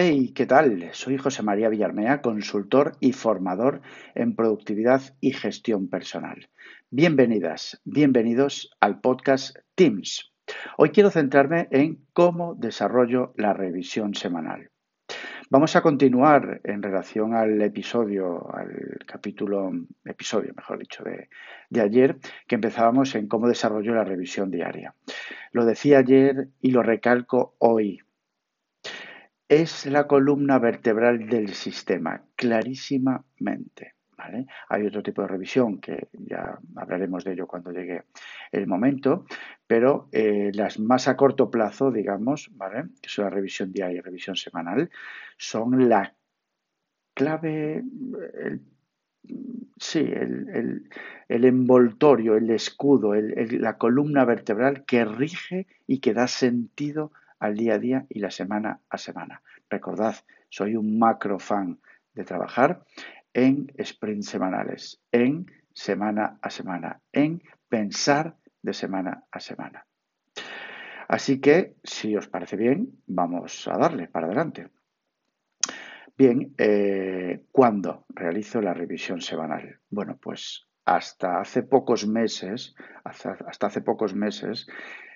Hey, ¿qué tal? Soy José María Villarmea, consultor y formador en productividad y gestión personal. Bienvenidas, bienvenidos al podcast Teams. Hoy quiero centrarme en cómo desarrollo la revisión semanal. Vamos a continuar en relación al episodio, al capítulo, episodio, mejor dicho, de, de, ayer, que empezábamos en cómo desarrollo la revisión diaria. Lo decía ayer y lo recalco hoy. Es la columna vertebral del sistema, clarísimamente. ¿vale? Hay otro tipo de revisión que ya hablaremos de ello cuando llegue el momento, pero eh, las más a corto plazo, digamos, ¿vale? que son la revisión diaria y revisión semanal, son la clave, el, sí, el, el, envoltorio, el escudo, la columna vertebral que rige y que da sentido al día a día y la semana a semana. Recordad, soy un macro fan de trabajar en sprints semanales, en semana a semana, en pensar de semana a semana. Así que, si os parece bien, vamos a darle para adelante. Bien, eh, ¿cuándo realizo la revisión semanal? Bueno, pues hasta hace pocos meses, hasta, hace pocos meses,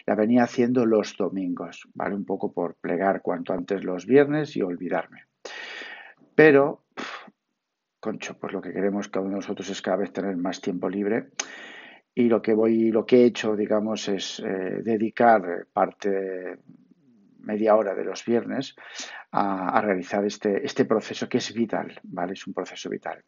la venía haciendo los domingos, ¿vale? Un poco por plegar cuanto antes los viernes y olvidarme. Pero, concho, pues lo que queremos cada uno de nosotros es cada vez tener más tiempo libre y lo que voy, lo que he hecho, digamos, es eh, dedicar parte media hora de los viernes a, a, realizar este, este proceso que es vital, ¿vale? Es un proceso vital.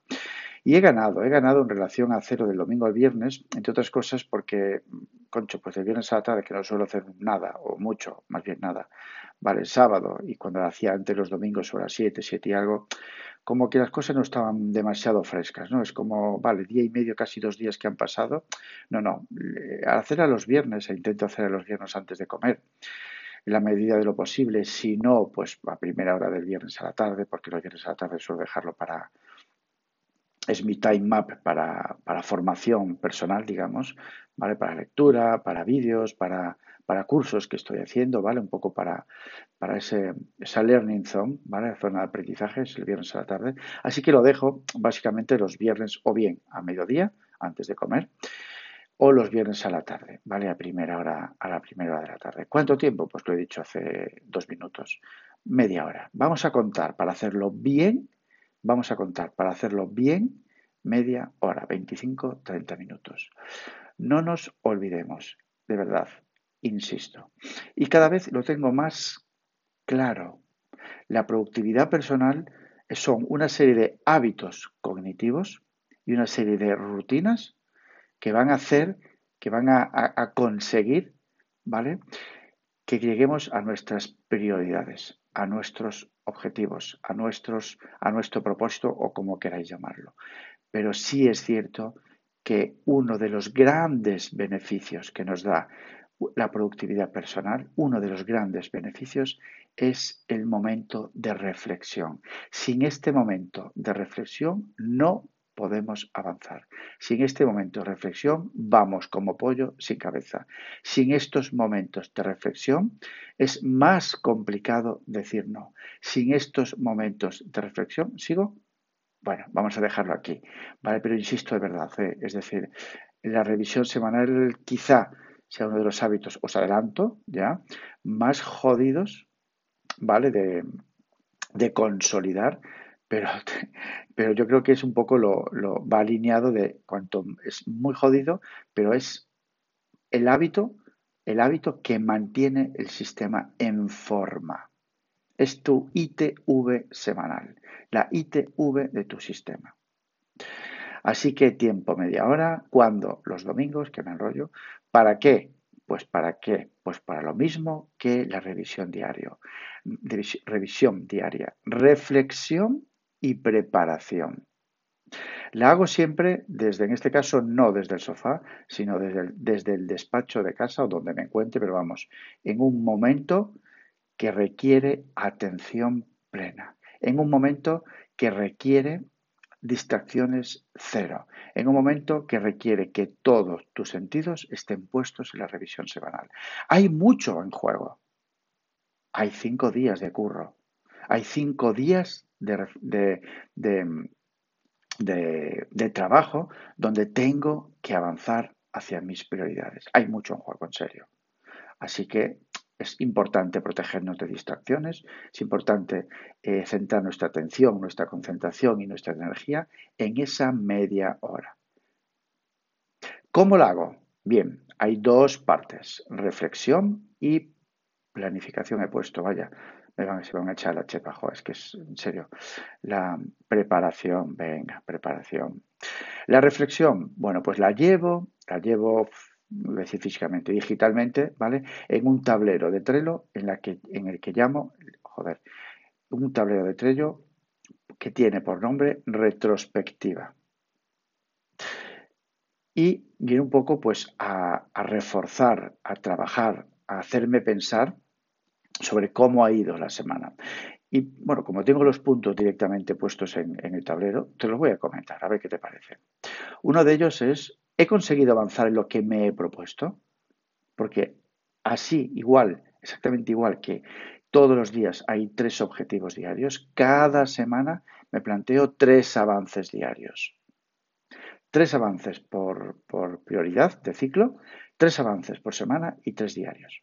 Y he ganado, he ganado en relación a cero del domingo al viernes, entre otras cosas porque, concho, pues el viernes a la tarde que no suelo hacer nada, o mucho, más bien nada, vale, el sábado, y cuando lo hacía antes los domingos sobre las 7, 7 y algo, como que las cosas no estaban demasiado frescas, ¿no? Es como, vale, día y medio, casi dos días que han pasado. No, no, al hacer a los viernes, e intento hacer a los viernes antes de comer, en la medida de lo posible, si no, pues a primera hora del viernes a la tarde, porque los viernes a la tarde suelo dejarlo para, es mi time map para, para, formación personal, digamos, ¿vale? Para lectura, para vídeos, para, para cursos que estoy haciendo, ¿vale? Un poco para, para ese, esa learning zone, ¿vale? Zona de aprendizaje, es el viernes a la tarde. Así que lo dejo básicamente los viernes o bien a mediodía, antes de comer, o los viernes a la tarde, ¿vale? A primera hora, a la primera hora de la tarde. ¿Cuánto tiempo? Pues lo he dicho hace dos minutos. Media hora. Vamos a contar para hacerlo bien Vamos a contar para hacerlo bien media hora, 25-30 minutos. No nos olvidemos, de verdad, insisto. Y cada vez lo tengo más claro. La productividad personal son una serie de hábitos cognitivos y una serie de rutinas que van a hacer, que van a, a, a conseguir, ¿vale? Que lleguemos a nuestras prioridades, a nuestros objetivos, a, nuestros, a nuestro propósito o como queráis llamarlo. Pero sí es cierto que uno de los grandes beneficios que nos da la productividad personal, uno de los grandes beneficios es el momento de reflexión. Sin este momento de reflexión no podemos avanzar. Sin este momento de reflexión vamos como pollo sin cabeza. Sin estos momentos de reflexión es más complicado decir no. Sin estos momentos de reflexión, ¿sigo? Bueno, vamos a dejarlo aquí, ¿vale? Pero insisto de verdad, ¿eh? es decir, la revisión semanal quizá sea uno de los hábitos, os adelanto, ¿ya? Más jodidos, ¿vale? De, de consolidar pero, pero yo creo que es un poco lo, lo va alineado de cuanto es muy jodido, pero es el hábito, el hábito que mantiene el sistema en forma. Es tu ITV semanal, la ITV de tu sistema. Así que tiempo media hora, cuando los domingos, que me enrollo, ¿para qué? Pues para qué? Pues para lo mismo que la revisión diario. Revisión diaria. Reflexión y preparación. La hago siempre desde, en este caso, no desde el sofá, sino desde el, despacho de casa o donde me encuentre, pero vamos, en un momento que requiere atención plena, en un momento que requiere distracciones cero, en un momento que requiere que todos tus sentidos estén puestos en la revisión semanal. Hay mucho en juego. Hay cinco días de curro, Hay cinco días de, de, trabajo donde tengo que avanzar hacia mis prioridades. Hay mucho en juego, en serio. Así que es importante protegernos de distracciones, es importante eh, centrar nuestra atención, nuestra concentración y nuestra energía en esa media hora. ¿Cómo lo hago? Bien, hay dos partes, reflexión y planificación he puesto, vaya, van, se van a echar la chepa, es que es en serio. La preparación, venga, preparación. La reflexión, bueno, pues la llevo, la llevo decir físicamente, digitalmente, ¿vale? En un tablero de Trello en, la que, en el que llamo, joder, un tablero de Trello que tiene por nombre retrospectiva. Y viene un poco pues a, reforzar, a trabajar, a hacerme pensar sobre cómo ha ido la semana. Y bueno, como tengo los puntos directamente puestos en, el tablero, te los voy a comentar, a ver qué te parece. Uno de ellos es ¿He conseguido avanzar en lo que me he propuesto? Porque así, igual, exactamente igual que todos los días hay tres objetivos diarios, cada semana me planteo tres avances diarios. Tres avances por, prioridad de ciclo, tres avances por semana y tres diarios.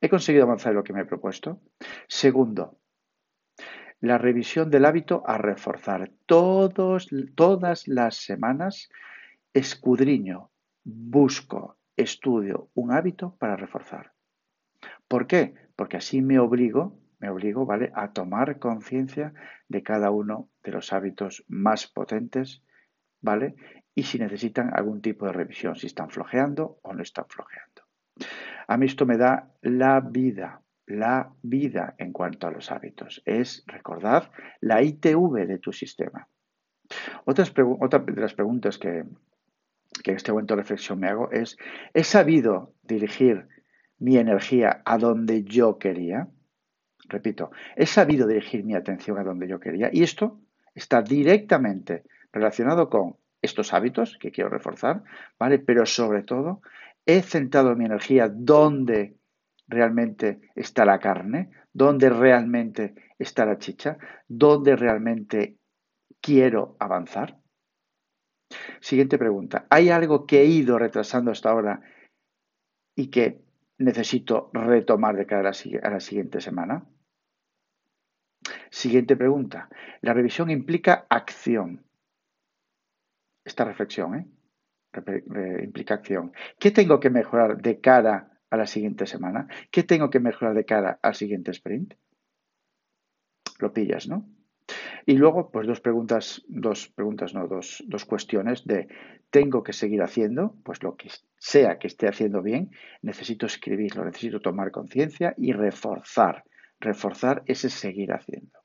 ¿He conseguido avanzar en lo que me he propuesto? Segundo, la revisión del hábito a reforzar. Todos, todas las semanas escudriño, busco, estudio un hábito para reforzar. ¿Por qué? Porque así me obligo, me obligo, ¿vale?, a tomar conciencia de cada uno de los hábitos más potentes, ¿vale? Y si necesitan algún tipo de revisión, si están flojeando o no están flojeando. A mí esto me da la vida, la vida en cuanto a los hábitos. Es, recordad, la ITV de tu sistema. otra de las preguntas que, que en este momento de reflexión me hago es, ¿he sabido dirigir mi energía a donde yo quería? Repito, he sabido dirigir mi atención a donde yo quería y esto está directamente relacionado con estos hábitos que quiero reforzar, ¿vale? Pero sobre todo, he centrado mi energía donde realmente está la carne, donde realmente está la chicha, donde realmente quiero avanzar. Siguiente pregunta. ¿Hay algo que he ido retrasando hasta ahora y que necesito retomar de cara a la, siguiente semana? Siguiente pregunta. La revisión implica acción. Esta reflexión ¿eh? Implica acción. ¿Qué tengo que mejorar de cara a la siguiente semana? ¿Qué tengo que mejorar de cara al siguiente sprint? Lo pillas, ¿no? Y luego, pues dos preguntas, dos preguntas, no, dos, dos cuestiones de tengo que seguir haciendo, pues lo que sea que esté haciendo bien, necesito escribirlo, necesito tomar conciencia y reforzar, reforzar ese seguir haciendo.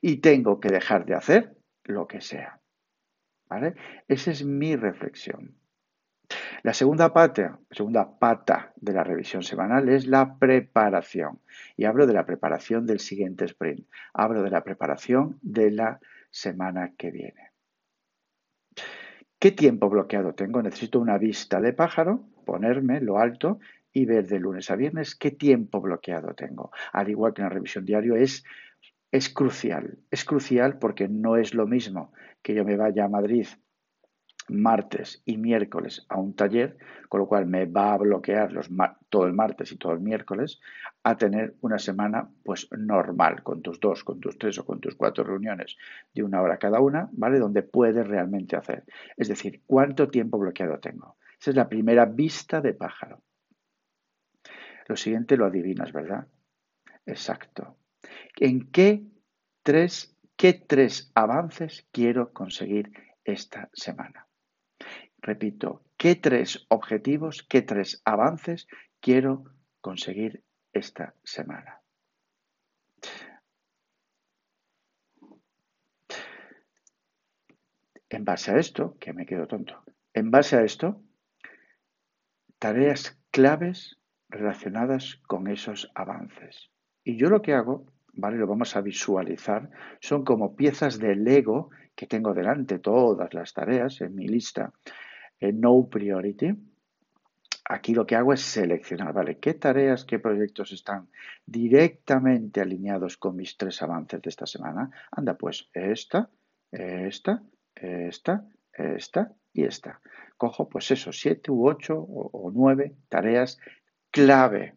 Y tengo que dejar de hacer lo que sea. Esa es mi reflexión. La segunda pata, segunda pata de la revisión semanal es la preparación. Y hablo de la preparación del siguiente sprint. Hablo de la preparación de la semana que viene. ¿Qué tiempo bloqueado tengo? Necesito una vista de pájaro, ponerme lo alto y ver de lunes a viernes qué tiempo bloqueado tengo. Al igual que en la revisión diario es, es crucial. Es crucial porque no es lo mismo que yo me vaya a Madrid martes y miércoles a un taller, con lo cual me va a bloquear los todo el martes y todo el miércoles, a tener una semana pues normal, con tus dos, con tus tres o con tus cuatro reuniones de una hora cada una, ¿vale? Donde puedes realmente hacer. Es decir, ¿cuánto tiempo bloqueado tengo? Esa es la primera vista de pájaro. Lo siguiente lo adivinas, ¿verdad? Exacto. ¿En qué tres, qué tres avances quiero conseguir esta semana? Repito, ¿qué tres objetivos, qué tres avances quiero conseguir esta semana? En base a esto, que me quedo tonto, en base a esto, tareas claves relacionadas con esos avances. Y yo lo que hago, ¿vale? Lo vamos a visualizar, son como piezas de Lego que tengo delante, todas las tareas en mi lista no priority, aquí lo que hago es seleccionar, ¿vale? ¿Qué tareas, qué proyectos están directamente alineados con mis tres avances de esta semana? Anda, pues esta, esta, esta, esta y esta. Cojo, pues eso, siete u ocho o, nueve tareas clave,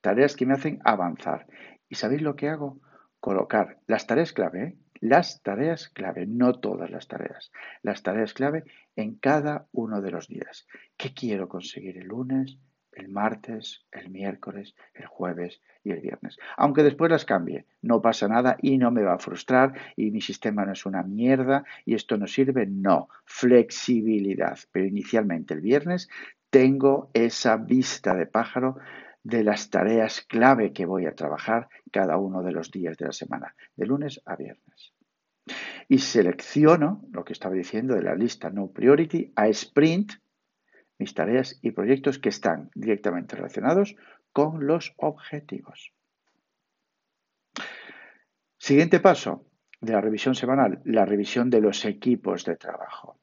tareas que me hacen avanzar. ¿Y sabéis lo que hago? Colocar las tareas clave, ¿eh? las tareas clave, no todas las tareas, las tareas clave en cada uno de los días. ¿Qué quiero conseguir el lunes, el martes, el miércoles, el jueves y el viernes? Aunque después las cambie, no pasa nada y no me va a frustrar y mi sistema no es una mierda y esto no sirve, no, flexibilidad. Pero inicialmente el viernes tengo esa vista de pájaro de las tareas clave que voy a trabajar cada uno de los días de la semana, de lunes a viernes. Y selecciono lo que estaba diciendo de la lista No Priority a Sprint, mis tareas y proyectos que están directamente relacionados con los objetivos. Siguiente paso de la revisión semanal, la revisión de los equipos de trabajo.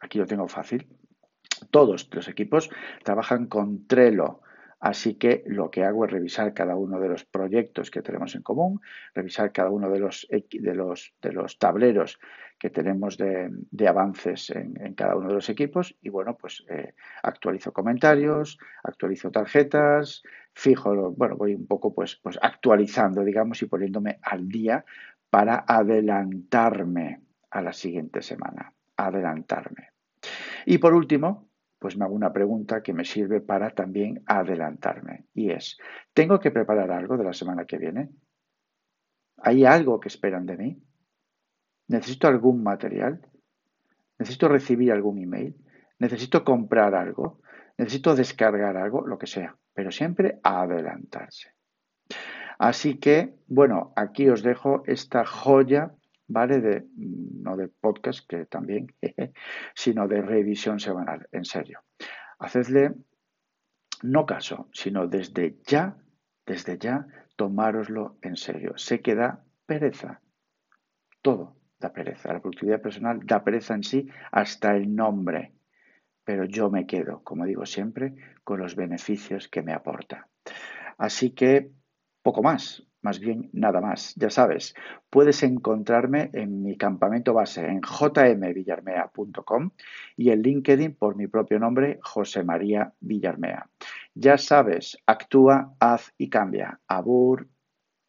Aquí lo tengo fácil. Todos los equipos trabajan con Trello, Así que lo que hago es revisar cada uno de los proyectos que tenemos en común, revisar cada uno de los, de los, tableros que tenemos de, avances en, cada uno de los equipos y bueno, pues eh, actualizo comentarios, actualizo tarjetas, fijo, bueno, voy un poco pues, pues actualizando, digamos, y poniéndome al día para adelantarme a la siguiente semana, adelantarme. Y por último, pues me hago una pregunta que me sirve para también adelantarme. Y es, ¿tengo que preparar algo de la semana que viene? ¿Hay algo que esperan de mí? ¿Necesito algún material? ¿Necesito recibir algún email? ¿Necesito comprar algo? ¿Necesito descargar algo? Lo que sea. Pero siempre adelantarse. Así que, bueno, aquí os dejo esta joya ¿vale? De, no de podcast, que también, sino de revisión semanal, en serio. Hacedle no caso, sino desde ya, desde ya, tomároslo en serio. Se queda pereza. Todo da pereza. La productividad personal da pereza en sí hasta el nombre. Pero yo me quedo, como digo siempre, con los beneficios que me aporta. Así que poco más más bien nada más. Ya sabes, puedes encontrarme en mi campamento base en jmvillarmea.com y en LinkedIn por mi propio nombre, José María Villarmea. Ya sabes, actúa, haz y cambia. Abur.